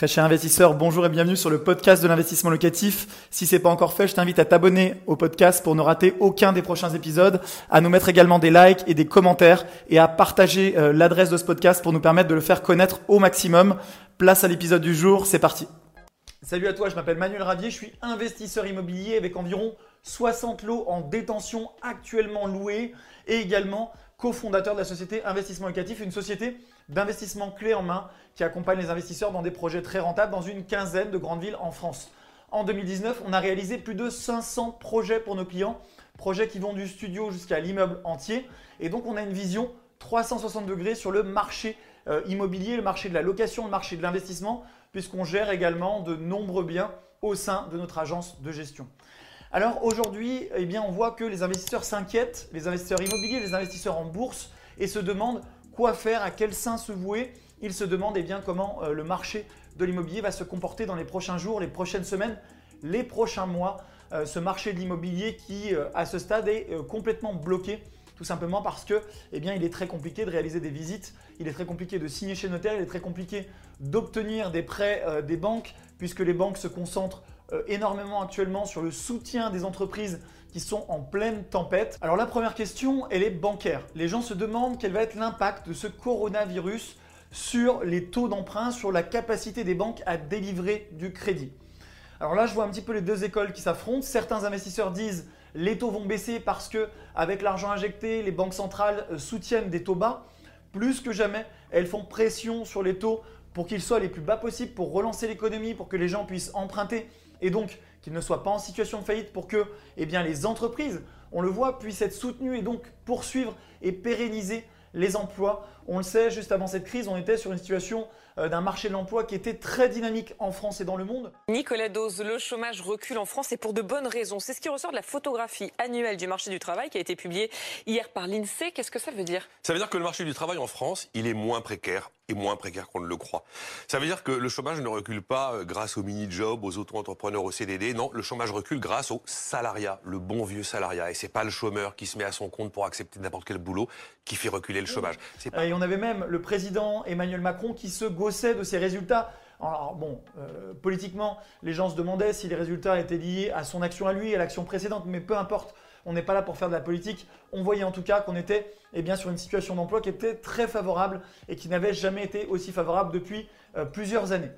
Très cher investisseur, bonjour et bienvenue sur le podcast de l'investissement locatif. Si c'est pas encore fait, je t'invite à t'abonner au podcast pour ne rater aucun des prochains épisodes, à nous mettre également des likes et des commentaires et à partager euh, l'adresse de ce podcast pour nous permettre de le faire connaître au maximum. Place à l'épisode du jour, c'est parti. Salut à toi, je m'appelle Manuel Ravier, je suis investisseur immobilier avec environ 60 lots en détention actuellement loués et également cofondateur de la société Investissement Locatif, une société d'investissement clé en main qui accompagne les investisseurs dans des projets très rentables dans une quinzaine de grandes villes en France. En 2019, on a réalisé plus de 500 projets pour nos clients, projets qui vont du studio jusqu'à l'immeuble entier. Et donc, on a une vision 360 degrés sur le marché euh, immobilier, le marché de la location, le marché de l'investissement, puisqu'on gère également de nombreux biens au sein de notre agence de gestion. Alors aujourd'hui, eh bien, on voit que les investisseurs s'inquiètent, les investisseurs immobiliers, les investisseurs en bourse, et se demandent quoi faire, à quel sein se vouer. Ils se demandent eh bien, comment euh, le marché de l'immobilier va se comporter dans les prochains jours, les prochaines semaines, les prochains mois. Euh, ce marché de l'immobilier qui, euh, à ce stade, est complètement bloqué tout simplement parce que eh bien, il est très compliqué de réaliser des visites, il est très compliqué de signer chez notaire, il est très compliqué d'obtenir des prêts des banques puisque les banques se concentrent énormément actuellement sur le soutien des entreprises qui sont en pleine tempête. Alors la première question, elle est bancaire. Les gens se demandent quel va être l'impact de ce coronavirus sur les taux d'emprunt, sur la capacité des banques à délivrer du crédit. Alors là, je vois un petit peu les deux écoles qui s'affrontent. Certains investisseurs disent les taux vont baisser parce que avec l'argent injecté, les banques centrales euh, soutiennent des taux bas. Plus que jamais, elles font pression sur les taux pour qu'ils soient les plus bas possibles pour relancer l'économie, pour que les gens puissent emprunter et donc qu'ils ne soient pas en situation de faillite pour que eh les entreprises, on le voit, puissent être soutenues et donc poursuivre et pérenniser les emplois. On le sait, juste avant cette crise, on était sur une situation euh, d'un marché de l'emploi qui était très dynamique en France et dans le monde. Nicolas Dose, le chômage recule en France et pour de bonnes raisons. C'est ce qui ressort de la photographie annuelle du marché du travail qui a été publiée hier par l'INSEE. Qu'est-ce que ça veut dire? Ça veut dire que le marché du travail en France, il est moins précaire et moins précaire qu'on ne le croit. Ça veut dire que le chômage ne recule pas euh, grâce aux mini-jobs, aux auto-entrepreneurs, aux CDD. Non, le chômage recule grâce au salariat, le bon vieux salariat. Et c'est pas le chômeur qui se met à son compte pour accepter n'importe quel boulot qui fait reculer le chômage. Et on avait même le président Emmanuel Macron qui se gossait de ses résultats. Alors bon, euh, politiquement, les gens se demandaient si les résultats étaient liés à son action à lui, à l'action précédente, mais peu importe. On n'est pas là pour faire de la politique. On voyait en tout cas qu'on était eh sur une situation d'emploi qui était très favorable et qui n'avait jamais été aussi favorable depuis euh, plusieurs années.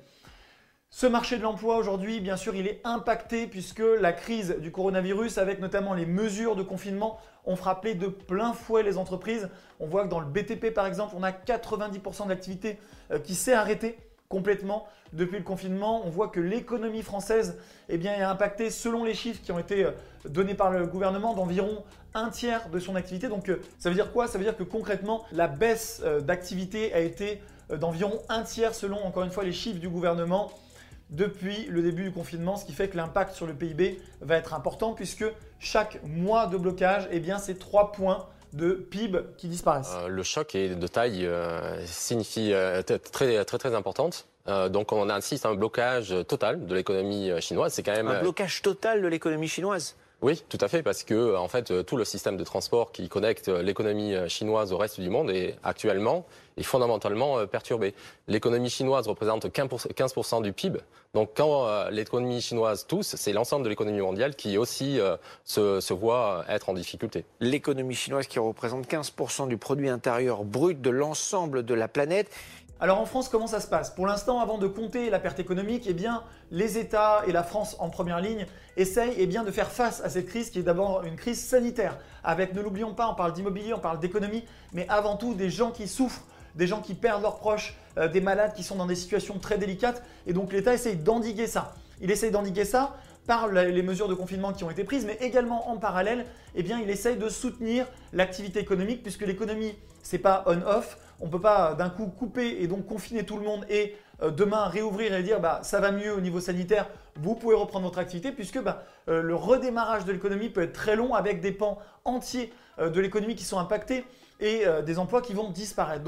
Ce marché de l'emploi aujourd'hui, bien sûr, il est impacté puisque la crise du coronavirus, avec notamment les mesures de confinement, ont frappé de plein fouet les entreprises. On voit que dans le BTP, par exemple, on a 90% d'activité euh, qui s'est arrêtée complètement depuis le confinement. On voit que l'économie française eh bien, est impactée, selon les chiffres qui ont été euh, donnés par le gouvernement, d'environ un tiers de son activité. Donc euh, ça veut dire quoi? Ça veut dire que concrètement, la baisse d'activité a été d'environ un tiers selon, encore une fois, les chiffres du gouvernement depuis le début du confinement, ce qui fait que l'impact sur le PIB va être important puisque chaque mois de blocage, eh bien, c'est 3 points de PIB qui disparaissent. Euh, le choc est de taille euh, signifie euh, très, très très importante. donc on assiste à un blocage total de l'économie chinoise. C'est quand même un blocage total de l'économie chinoise. Oui, tout à fait, parce que en fait, tout le système de transport qui connecte l'économie chinoise au reste du monde est actuellement et fondamentalement perturbé. L'économie chinoise représente 15% du PIB. Donc quand euh, l'économie chinoise tousse, c'est l'ensemble de l'économie mondiale qui aussi euh, se, voit être en difficulté. L'économie chinoise qui représente 15% du produit intérieur brut de l'ensemble de la planète. Alors en France, comment ça se passe? Pour l'instant, avant de compter la perte économique, eh bien, les États et la France en première ligne essayent eh bien, de faire face à cette crise qui est d'abord une crise sanitaire. Avec, ne l'oublions pas, on parle d'immobilier, on parle d'économie, mais avant tout des gens qui souffrent des gens qui perdent leurs proches, euh, des malades qui sont dans des situations très délicates. Et donc l'État essaye d'endiguer ça. Il essaye d'endiguer ça par les mesures de confinement qui ont été prises, mais également en parallèle, eh il essaye de soutenir l'activité économique, puisque l'économie, c'est pas on-off. On ne peut pas euh, d'un coup couper et donc confiner tout le monde et euh, demain réouvrir et dire bah, ça va mieux au niveau sanitaire, vous pouvez reprendre votre activité, puisque bah, le redémarrage de l'économie peut être très long avec des pans entiers de l'économie qui sont impactés et des emplois qui vont disparaître.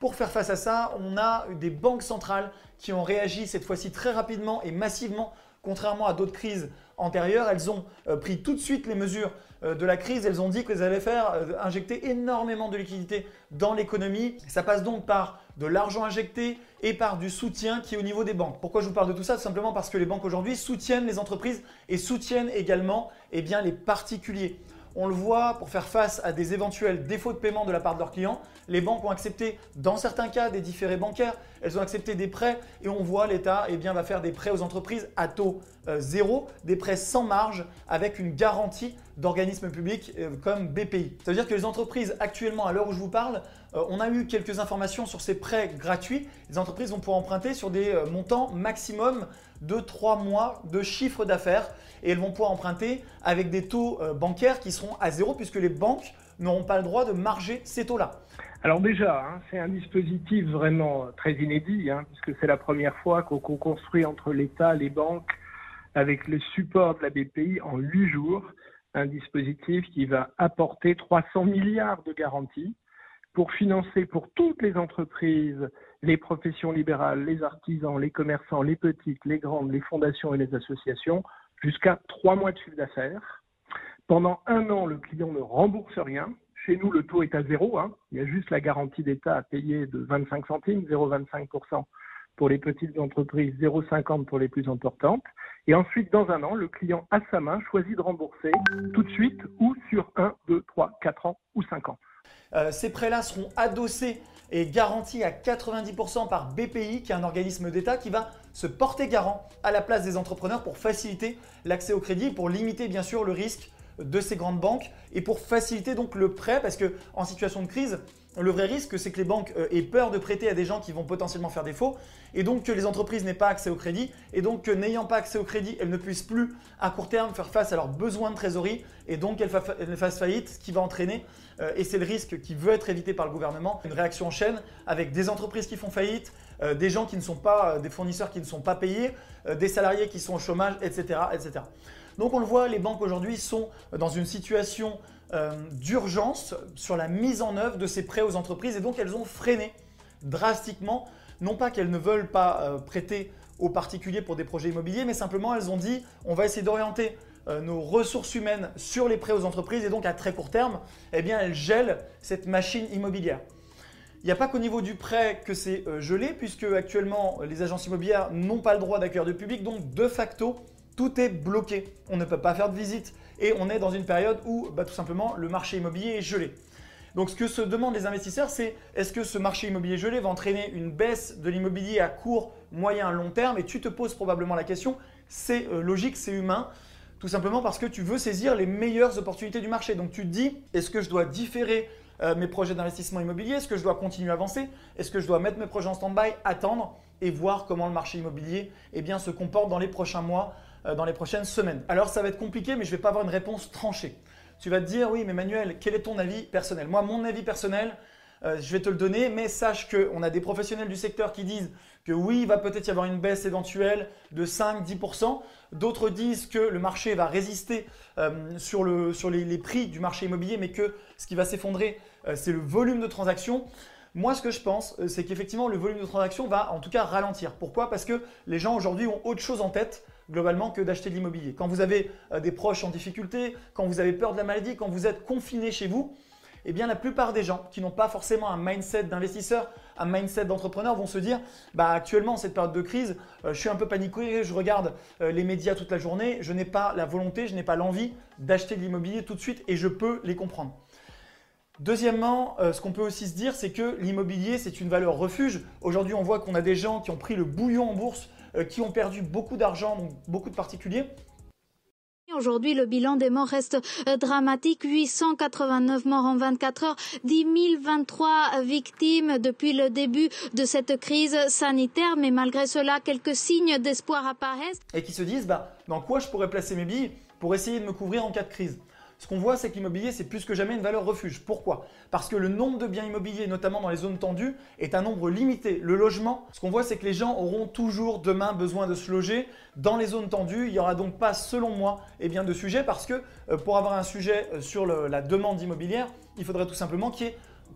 Pour faire face à ça, on a des banques centrales qui ont réagi cette fois-ci très rapidement et massivement contrairement à d'autres crises antérieures, elles ont euh, pris tout de suite les mesures euh, de la crise. Elles ont dit qu'elles allaient faire euh, injecter énormément de liquidités dans l'économie. Ça passe donc par de l'argent injecté et par du soutien qui est au niveau des banques. Pourquoi je vous parle de tout ça? Tout simplement parce que les banques aujourd'hui soutiennent les entreprises et soutiennent également eh les particuliers. On le voit pour faire face à des éventuels défauts de paiement de la part de leurs clients. Les banques ont accepté, dans certains cas, des différés bancaires. Elles ont accepté des prêts et on voit l'État eh va faire des prêts aux entreprises à taux euh, zéro, des prêts sans marge avec une garantie d'organismes publics euh, comme BPI. Ça veut dire que les entreprises actuellement, à l'heure où je vous parle, euh, on a eu quelques informations sur ces prêts gratuits. Les entreprises vont pouvoir emprunter sur des montants maximum de 3 mois de chiffre d'affaires et elles vont pouvoir emprunter avec des taux bancaires qui seront à zéro puisque les banques n'auront pas le droit de marger ces taux-là. Alors déjà, hein, c'est un dispositif vraiment très inédit, hein, puisque c'est la première fois qu'on construit entre l'État, les banques, avec le support de la BPI en huit jours, un dispositif qui va apporter 300 milliards de garanties pour financer pour toutes les entreprises, les professions libérales, les artisans, les commerçants, les petites, les grandes, les fondations et les associations, jusqu'à trois mois de chiffre d'affaires. Pendant un an, le client ne rembourse rien. Chez nous, le taux est à zéro. Hein. Il y a juste la garantie d'État à payer de 25 centimes, 0,25% pour les petites entreprises, 0,50 pour les plus importantes. Et ensuite, dans un an, le client à sa main choisit de rembourser tout de suite ou sur 1, 2, 3, 4 ans ou 5 ans. Euh, ces prêts-là seront adossés et garantis à 90% par BPI, qui est un organisme d'État qui va se porter garant à la place des entrepreneurs pour faciliter l'accès au crédit, pour limiter bien sûr le risque de ces grandes banques et pour faciliter donc le prêt parce que en situation de crise, le vrai risque, c'est que les banques euh, aient peur de prêter à des gens qui vont potentiellement faire défaut, et donc que les entreprises n'aient pas accès au crédit, et donc que n'ayant pas accès au crédit, elles ne puissent plus à court terme faire face à leurs besoins de trésorerie, et donc qu'elles fassent faillite, ce qui va entraîner, euh, et c'est le risque qui veut être évité par le gouvernement, une réaction en chaîne avec des entreprises qui font faillite, euh, des gens qui ne sont pas, des fournisseurs qui ne sont pas payés, des salariés qui sont au chômage, etc., etc. Donc on le voit, les banques aujourd'hui sont dans une situation euh, d'urgence sur la mise en œuvre de ces prêts aux entreprises et donc elles ont freiné drastiquement, non pas qu'elles ne veulent pas euh, prêter aux particuliers pour des projets immobiliers, mais simplement elles ont dit on va essayer d'orienter euh, nos ressources humaines sur les prêts aux entreprises et donc à très court terme, eh bien elles gèlent cette machine immobilière. Il n'y a pas qu'au niveau du prêt que c'est gelé, puisque actuellement les agences immobilières n'ont pas le droit d'accueillir du public, donc de facto tout est bloqué. On ne peut pas faire de visite et on est dans une période où bah, tout simplement le marché immobilier est gelé. Donc ce que se demandent les investisseurs, c'est est-ce que ce marché immobilier gelé va entraîner une baisse de l'immobilier à court, moyen, long terme? Et tu te poses probablement la question, c'est euh, logique, c'est humain, tout simplement parce que tu veux saisir les meilleures opportunités du marché. Donc tu te dis, est-ce que je dois différer euh, mes projets d'investissement immobilier? Est-ce que je dois continuer à avancer? Est-ce que je dois mettre mes projets en stand-by, attendre et voir comment le marché immobilier eh se comporte dans les prochains mois dans les prochaines semaines. Alors ça va être compliqué, mais je ne vais pas avoir une réponse tranchée. Tu vas te dire, oui, mais Manuel, quel est ton avis personnel? Moi, mon avis personnel, euh, je vais te le donner, mais sache qu'on a des professionnels du secteur qui disent que oui, il va peut-être y avoir une baisse éventuelle de 5-10%. D'autres disent que le marché va résister euh, sur les, prix du marché immobilier, mais que ce qui va s'effondrer, c'est le volume de transactions. Moi, ce que je pense, c'est qu'effectivement, le volume de transactions va en tout cas ralentir. Pourquoi? Parce que les gens aujourd'hui ont autre chose en tête globalement que d'acheter de l'immobilier. Quand vous avez euh, des proches en difficulté, quand vous avez peur de la maladie, quand vous êtes confiné chez vous, eh bien la plupart des gens qui n'ont pas forcément un mindset d'investisseur, un mindset d'entrepreneur vont se dire bah actuellement cette période de crise, euh, je suis un peu paniqué, je regarde euh, les médias toute la journée, je n'ai pas la volonté, je n'ai pas l'envie d'acheter de l'immobilier tout de suite et je peux les comprendre. Deuxièmement, ce qu'on peut aussi se dire, c'est que l'immobilier, c'est une valeur refuge. Aujourd'hui, on voit qu'on a des gens qui ont pris le bouillon en bourse qui ont perdu beaucoup d'argent, donc beaucoup de particuliers. Aujourd'hui, le bilan des morts reste euh, dramatique. 889 morts en 24 heures, 10 023 victimes depuis le début de cette crise sanitaire. Mais malgré cela, quelques signes d'espoir apparaissent. Et qui se disent, bah, dans quoi je pourrais placer mes billes pour essayer de me couvrir en cas de crise ce qu'on voit, c'est que l'immobilier, c'est plus que jamais une valeur refuge. Pourquoi? Parce que le nombre de biens immobiliers, notamment dans les zones tendues, est un nombre limité. Le logement, ce qu'on voit, c'est que les gens auront toujours demain besoin de se loger dans les zones tendues. Il n'y aura donc pas, selon moi, eh bien, de sujet parce que euh, pour avoir un sujet euh, sur la demande immobilière, il faudrait tout simplement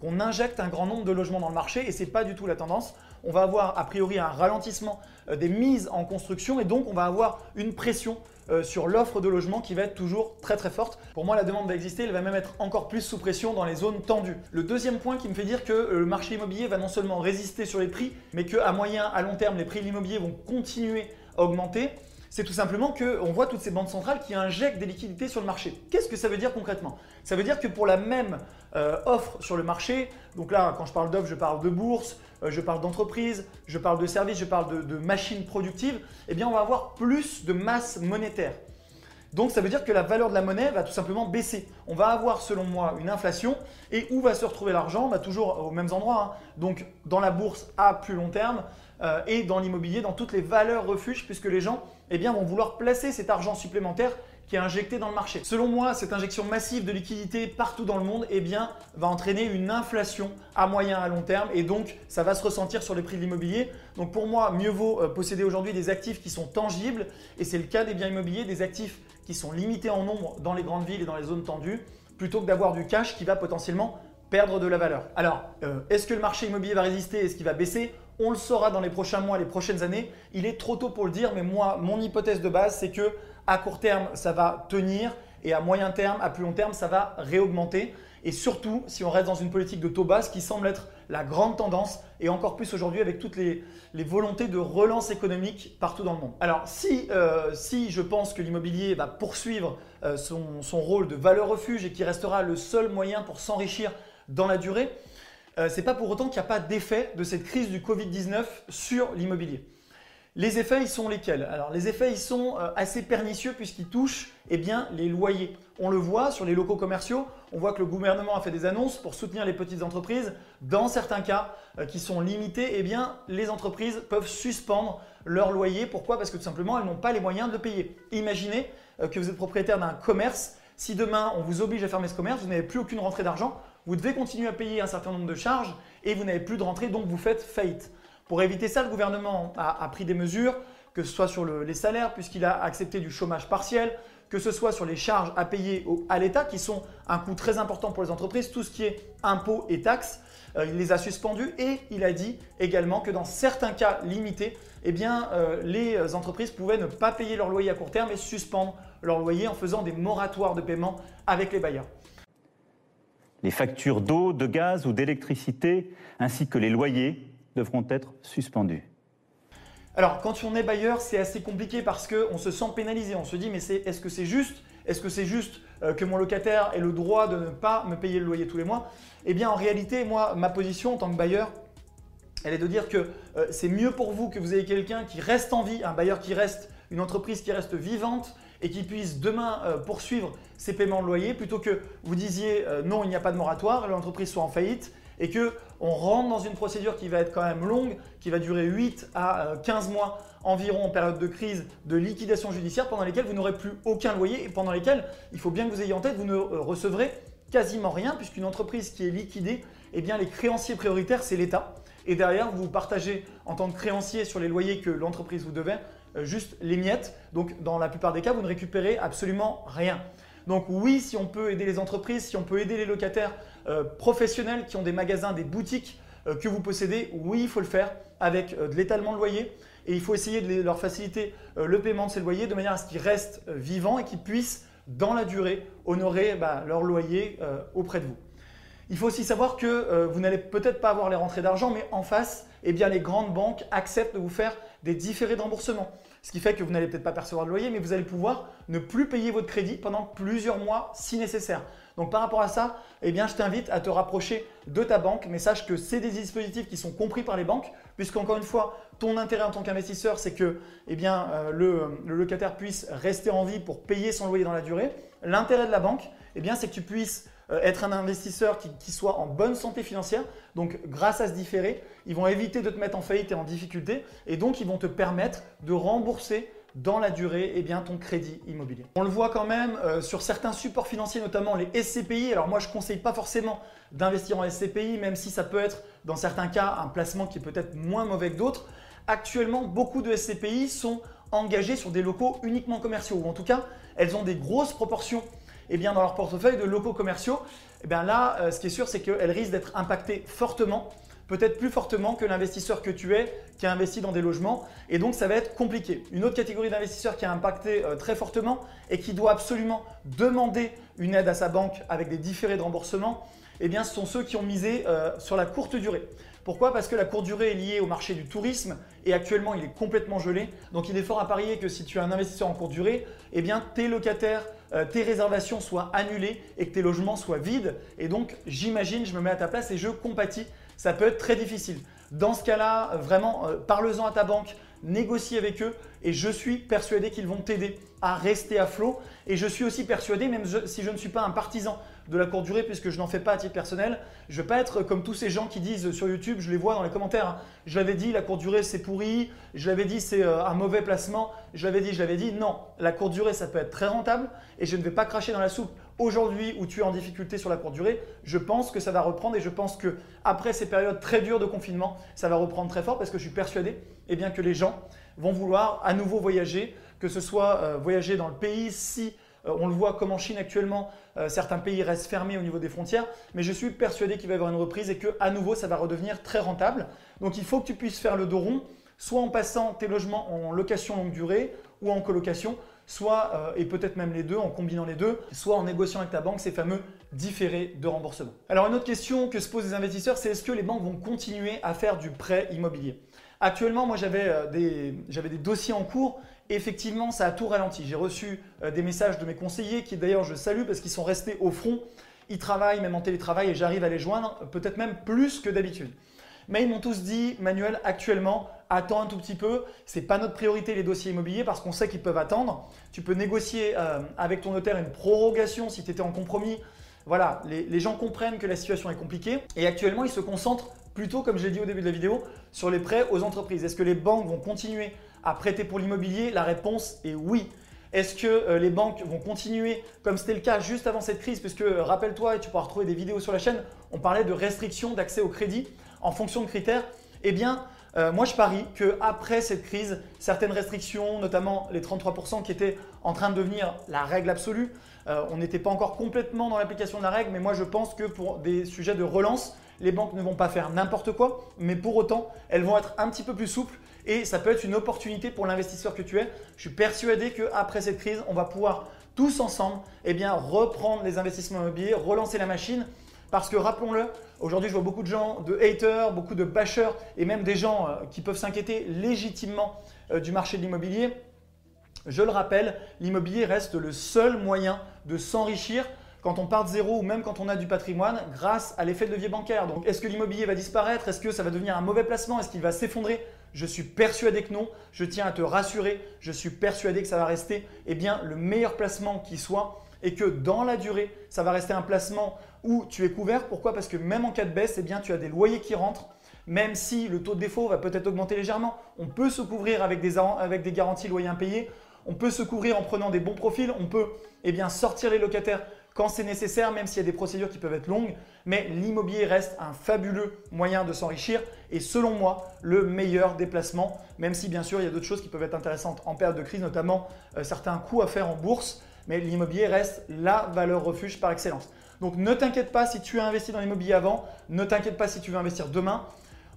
qu'on injecte un grand nombre de logements dans le marché et ce n'est pas du tout la tendance. On va avoir a priori un ralentissement euh, des mises en construction et donc on va avoir une pression euh, sur l'offre de logement qui va être toujours très très forte. Pour moi, la demande va exister, elle va même être encore plus sous pression dans les zones tendues. Le deuxième point qui me fait dire que euh, le marché immobilier va non seulement résister sur les prix, mais qu'à moyen, à long terme, les prix de l'immobilier vont continuer à augmenter, c'est tout simplement qu'on voit toutes ces banques centrales qui injectent des liquidités sur le marché. Qu'est-ce que ça veut dire concrètement? Ça veut dire que pour la même euh, offre sur le marché, donc là quand je parle d'offre, je parle de bourse, euh, je parle d'entreprise, je parle de services, je parle de, machines productives, eh bien on va avoir plus de masse monétaire. Donc ça veut dire que la valeur de la monnaie va tout simplement baisser. On va avoir selon moi une inflation et où va se retrouver l'argent? Va Toujours aux mêmes endroits. Hein. Donc dans la bourse à plus long terme euh, et dans l'immobilier, dans toutes les valeurs refuges puisque les gens eh vont vouloir placer cet argent supplémentaire qui est injecté dans le marché. Selon moi, cette injection massive de liquidité partout dans le monde eh va entraîner une inflation à moyen à long terme et donc ça va se ressentir sur les prix de l'immobilier. Donc pour moi, mieux vaut euh, posséder aujourd'hui des actifs qui sont tangibles et c'est le cas des biens immobiliers, des actifs qui sont limités en nombre dans les grandes villes et dans les zones tendues plutôt que d'avoir du cash qui va potentiellement perdre de la valeur. Alors, euh, est-ce que le marché immobilier va résister? Est-ce qu'il va baisser? On le saura dans les prochains mois, les prochaines années. Il est trop tôt pour le dire, mais moi, mon hypothèse de base, c'est que à court terme, ça va tenir et à moyen terme, à plus long terme, ça va réaugmenter. Et surtout, si on reste dans une politique de taux bas, ce qui semble être la grande tendance, et encore plus aujourd'hui avec toutes les, volontés de relance économique partout dans le monde. Alors, si, euh, si je pense que l'immobilier va poursuivre euh, son, son rôle de valeur refuge et qui restera le seul moyen pour s'enrichir dans la durée, euh, c'est pas pour autant qu'il n'y a pas d'effet de cette crise du Covid-19 sur l'immobilier. Les effets, ils sont lesquels? Alors, les effets, ils sont euh, assez pernicieux puisqu'ils touchent eh bien, les loyers. On le voit sur les locaux commerciaux, on voit que le gouvernement a fait des annonces pour soutenir les petites entreprises. Dans certains cas euh, qui sont limités, eh bien, les entreprises peuvent suspendre leur loyer. Pourquoi? Parce que tout simplement, elles n'ont pas les moyens de le payer. Imaginez que vous êtes propriétaire d'un commerce. Si demain, on vous oblige à fermer ce commerce, vous n'avez plus aucune rentrée d'argent, vous devez continuer à payer un certain nombre de charges et vous n'avez plus de rentrée, donc vous faites faillite. Pour éviter ça, le gouvernement a, pris des mesures, que ce soit sur les salaires, puisqu'il a accepté du chômage partiel, que ce soit sur les charges à payer à l'État, qui sont un coût très important pour les entreprises, tout ce qui est impôts et taxes, euh, il les a suspendus et il a dit également que dans certains cas limités, eh euh, les entreprises pouvaient ne pas payer leur loyer à court terme et suspendre leur loyer en faisant des moratoires de paiement avec les bailleurs. Les factures d'eau, de gaz ou d'électricité, ainsi que les loyers, devront être suspendus. Alors, quand on est bailleur, c'est assez compliqué parce qu'on se sent pénalisé. On se dit, mais est-ce que c'est juste? Est-ce que c'est juste euh, que mon locataire ait le droit de ne pas me payer le loyer tous les mois? Eh bien, en réalité, moi, ma position en tant que bailleur, elle est de dire que euh, c'est mieux pour vous que vous ayez quelqu'un qui reste en vie, un bailleur qui reste, une entreprise qui reste vivante, et qui puisse demain euh, poursuivre ses paiements de loyer. Plutôt que vous disiez euh, non, il n'y a pas de moratoire, l'entreprise soit en faillite et que on rentre dans une procédure qui va être quand même longue, qui va durer 8 à 15 euh, mois environ en période de crise de liquidation judiciaire pendant lesquelles vous n'aurez plus aucun loyer et pendant lesquelles il faut bien que vous ayez en tête, vous ne recevrez quasiment rien puisqu'une entreprise qui est liquidée, eh bien les créanciers prioritaires c'est l'État. Et derrière vous partagez en tant que créancier sur les loyers que l'entreprise vous devait juste les miettes. Donc dans la plupart des cas, vous ne récupérez absolument rien. Donc oui, si on peut aider les entreprises, si on peut aider les locataires euh, professionnels qui ont des magasins, des boutiques euh, que vous possédez, oui, il faut le faire avec de l'étalement de loyer. Et il faut essayer de leur faciliter le paiement de ces loyers de manière à ce qu'ils restent vivants et qu'ils puissent, dans la durée, honorer bah, leur loyer auprès de vous. Il faut aussi savoir que vous n'allez peut-être pas avoir les rentrées d'argent, mais en face, eh les grandes banques acceptent de vous faire des différés de remboursement. Ce qui fait que vous n'allez peut-être pas percevoir de loyer, mais vous allez pouvoir ne plus payer votre crédit pendant plusieurs mois si nécessaire. Donc par rapport à ça, eh je t'invite à te rapprocher de ta banque, mais sache que c'est des dispositifs qui sont compris par les banques, puisqu'encore une fois, ton intérêt en tant qu'investisseur, c'est que eh euh, le, le, locataire puisse rester en vie pour payer son loyer dans la durée. L'intérêt de la banque, eh bien, c'est que tu puisses euh, être un investisseur qui, soit en bonne santé financière. Donc grâce à ce différé, ils vont éviter de te mettre en faillite et en difficulté et donc ils vont te permettre de rembourser dans la durée eh bien, ton crédit immobilier. On le voit quand même euh, sur certains supports financiers, notamment les SCPI. Alors moi, je ne conseille pas forcément d'investir en SCPI, même si ça peut être dans certains cas un placement qui est peut-être moins mauvais que d'autres. Actuellement, beaucoup de SCPI sont engagés sur des locaux uniquement commerciaux, ou en tout cas, elles ont des grosses proportions eh bien, dans leur portefeuille de locaux commerciaux, eh là, euh, ce qui est sûr, c'est qu'elles risquent d'être impactées fortement peut-être plus fortement que l'investisseur que tu es qui a investi dans des logements. Et donc, ça va être compliqué. Une autre catégorie d'investisseurs qui a impacté euh, très fortement et qui doit absolument demander une aide à sa banque avec des différés de remboursement, eh ce sont ceux qui ont misé euh, sur la courte durée. Pourquoi? Parce que la courte durée est liée au marché du tourisme et actuellement il est complètement gelé. Donc il est fort à parier que si tu es un investisseur en courte durée, eh bien tes locataires, euh, tes réservations soient annulées et que tes logements soient vides. Et donc j'imagine, je me mets à ta place et je compatis, ça peut être très difficile. Dans ce cas-là, euh, vraiment, euh, parle-en à ta banque, négocie avec eux et je suis persuadé qu'ils vont t'aider à rester à flot. Et je suis aussi persuadé, même si je ne suis pas un partisan de la courte durée puisque je n'en fais pas à titre personnel. Je vais pas être comme tous ces gens qui disent sur YouTube, je les vois dans les commentaires, hein. je l'avais dit, la courte durée c'est pourri, je l'avais dit c'est euh, un mauvais placement, je l'avais dit, je l'avais dit. Non, la courte durée ça peut être très rentable et je ne vais pas cracher dans la soupe. Aujourd'hui où tu es en difficulté sur la courte durée, je pense que ça va reprendre et je pense que après ces périodes très dures de confinement, ça va reprendre très fort parce que je suis persuadé eh bien, que les gens vont vouloir à nouveau voyager, que ce soit euh, voyager dans le pays si on le voit comme en Chine actuellement, euh, certains pays restent fermés au niveau des frontières, mais je suis persuadé qu'il va y avoir une reprise et que à nouveau ça va redevenir très rentable. Donc il faut que tu puisses faire le dos rond, soit en passant tes logements en location longue durée ou en colocation, soit, euh, et peut-être même les deux, en combinant les deux, soit en négociant avec ta banque ces fameux différés de remboursement. Alors une autre question que se posent les investisseurs, c'est est-ce que les banques vont continuer à faire du prêt immobilier? Actuellement, moi j'avais des dossiers en cours effectivement, ça a tout ralenti. J'ai reçu euh, des messages de mes conseillers qui d'ailleurs je salue parce qu'ils sont restés au front. Ils travaillent même en télétravail et j'arrive à les joindre, peut-être même plus que d'habitude. Mais ils m'ont tous dit, Manuel, actuellement, attends un tout petit peu. Ce n'est pas notre priorité les dossiers immobiliers parce qu'on sait qu'ils peuvent attendre. Tu peux négocier euh, avec ton notaire une prorogation si tu étais en compromis. Voilà, les, les gens comprennent que la situation est compliquée et actuellement ils se concentrent plutôt, comme je l'ai dit au début de la vidéo, sur les prêts aux entreprises. Est-ce que les banques vont continuer à prêter pour l'immobilier La réponse est oui. Est-ce que euh, les banques vont continuer, comme c'était le cas juste avant cette crise, puisque euh, rappelle-toi, et tu pourras retrouver des vidéos sur la chaîne, on parlait de restrictions d'accès au crédit en fonction de critères Eh bien, euh, moi je parie qu'après cette crise, certaines restrictions, notamment les 33% qui étaient en train de devenir la règle absolue, on n'était pas encore complètement dans l'application de la règle, mais moi je pense que pour des sujets de relance, les banques ne vont pas faire n'importe quoi, mais pour autant, elles vont être un petit peu plus souples et ça peut être une opportunité pour l'investisseur que tu es. Je suis persuadé qu'après cette crise, on va pouvoir tous ensemble eh bien, reprendre les investissements immobiliers, relancer la machine. Parce que rappelons-le, aujourd'hui je vois beaucoup de gens, de haters, beaucoup de bashers et même des gens euh, qui peuvent s'inquiéter légitimement euh, du marché de l'immobilier. Je le rappelle, l'immobilier reste le seul moyen de s'enrichir quand on part de zéro ou même quand on a du patrimoine grâce à l'effet de levier bancaire. Donc est-ce que l'immobilier va disparaître? Est-ce que ça va devenir un mauvais placement? Est-ce qu'il va s'effondrer? Je suis persuadé que non. Je tiens à te rassurer. Je suis persuadé que ça va rester eh bien, le meilleur placement qui soit et que dans la durée, ça va rester un placement où tu es couvert. Pourquoi? Parce que même en cas de baisse, eh tu as des loyers qui rentrent. Même si le taux de défaut va peut-être augmenter légèrement, on peut se couvrir avec des, avec des garanties loyers impayés. On peut se couvrir en prenant des bons profils. On peut eh sortir les locataires quand c'est nécessaire, même s'il y a des procédures qui peuvent être longues. Mais l'immobilier reste un fabuleux moyen de s'enrichir et selon moi, le meilleur déplacement, même si bien sûr il y a d'autres choses qui peuvent être intéressantes en période de crise, notamment euh, certains coûts à faire en bourse. Mais l'immobilier reste la valeur refuge par excellence. Donc ne t'inquiète pas si tu as investi dans l'immobilier avant, ne t'inquiète pas si tu veux investir demain.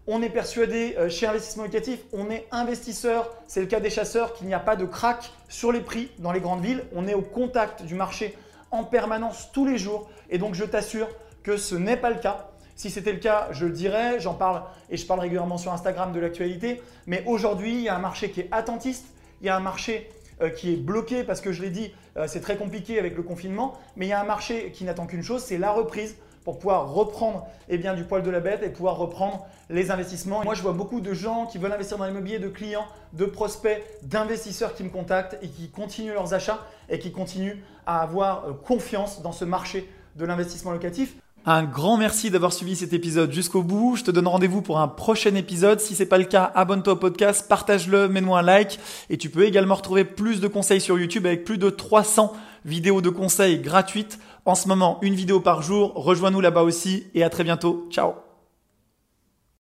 On est persuadé euh, chez Investissement Locatif, on est investisseur, c'est le cas des chasseurs, qu'il n'y a pas de crack sur les prix dans les grandes villes. On est au contact du marché en permanence tous les jours. Et donc je t'assure que ce n'est pas le cas. Si c'était le cas, je le dirais, j'en parle et je parle régulièrement sur Instagram de l'actualité. Mais aujourd'hui, il y a un marché qui est attentiste, il y a un marché euh, qui est bloqué parce que je l'ai dit, euh, c'est très compliqué avec le confinement, mais il y a un marché qui n'attend qu'une chose, c'est la reprise pour pouvoir reprendre eh bien, du poil de la bête et pouvoir reprendre les investissements. Moi, je vois beaucoup de gens qui veulent investir dans l'immobilier, de clients, de prospects, d'investisseurs qui me contactent et qui continuent leurs achats et qui continuent à avoir euh, confiance dans ce marché de l'investissement locatif. Un grand merci d'avoir suivi cet épisode jusqu'au bout. Je te donne rendez-vous pour un prochain épisode. Si c'est pas le cas, abonne-toi au podcast, partage-le, mets-moi un like. Et tu peux également retrouver plus de conseils sur YouTube avec plus de 300 vidéos de conseils gratuites en ce moment une vidéo par jour. Rejoins-nous là-bas aussi et à très bientôt. Ciao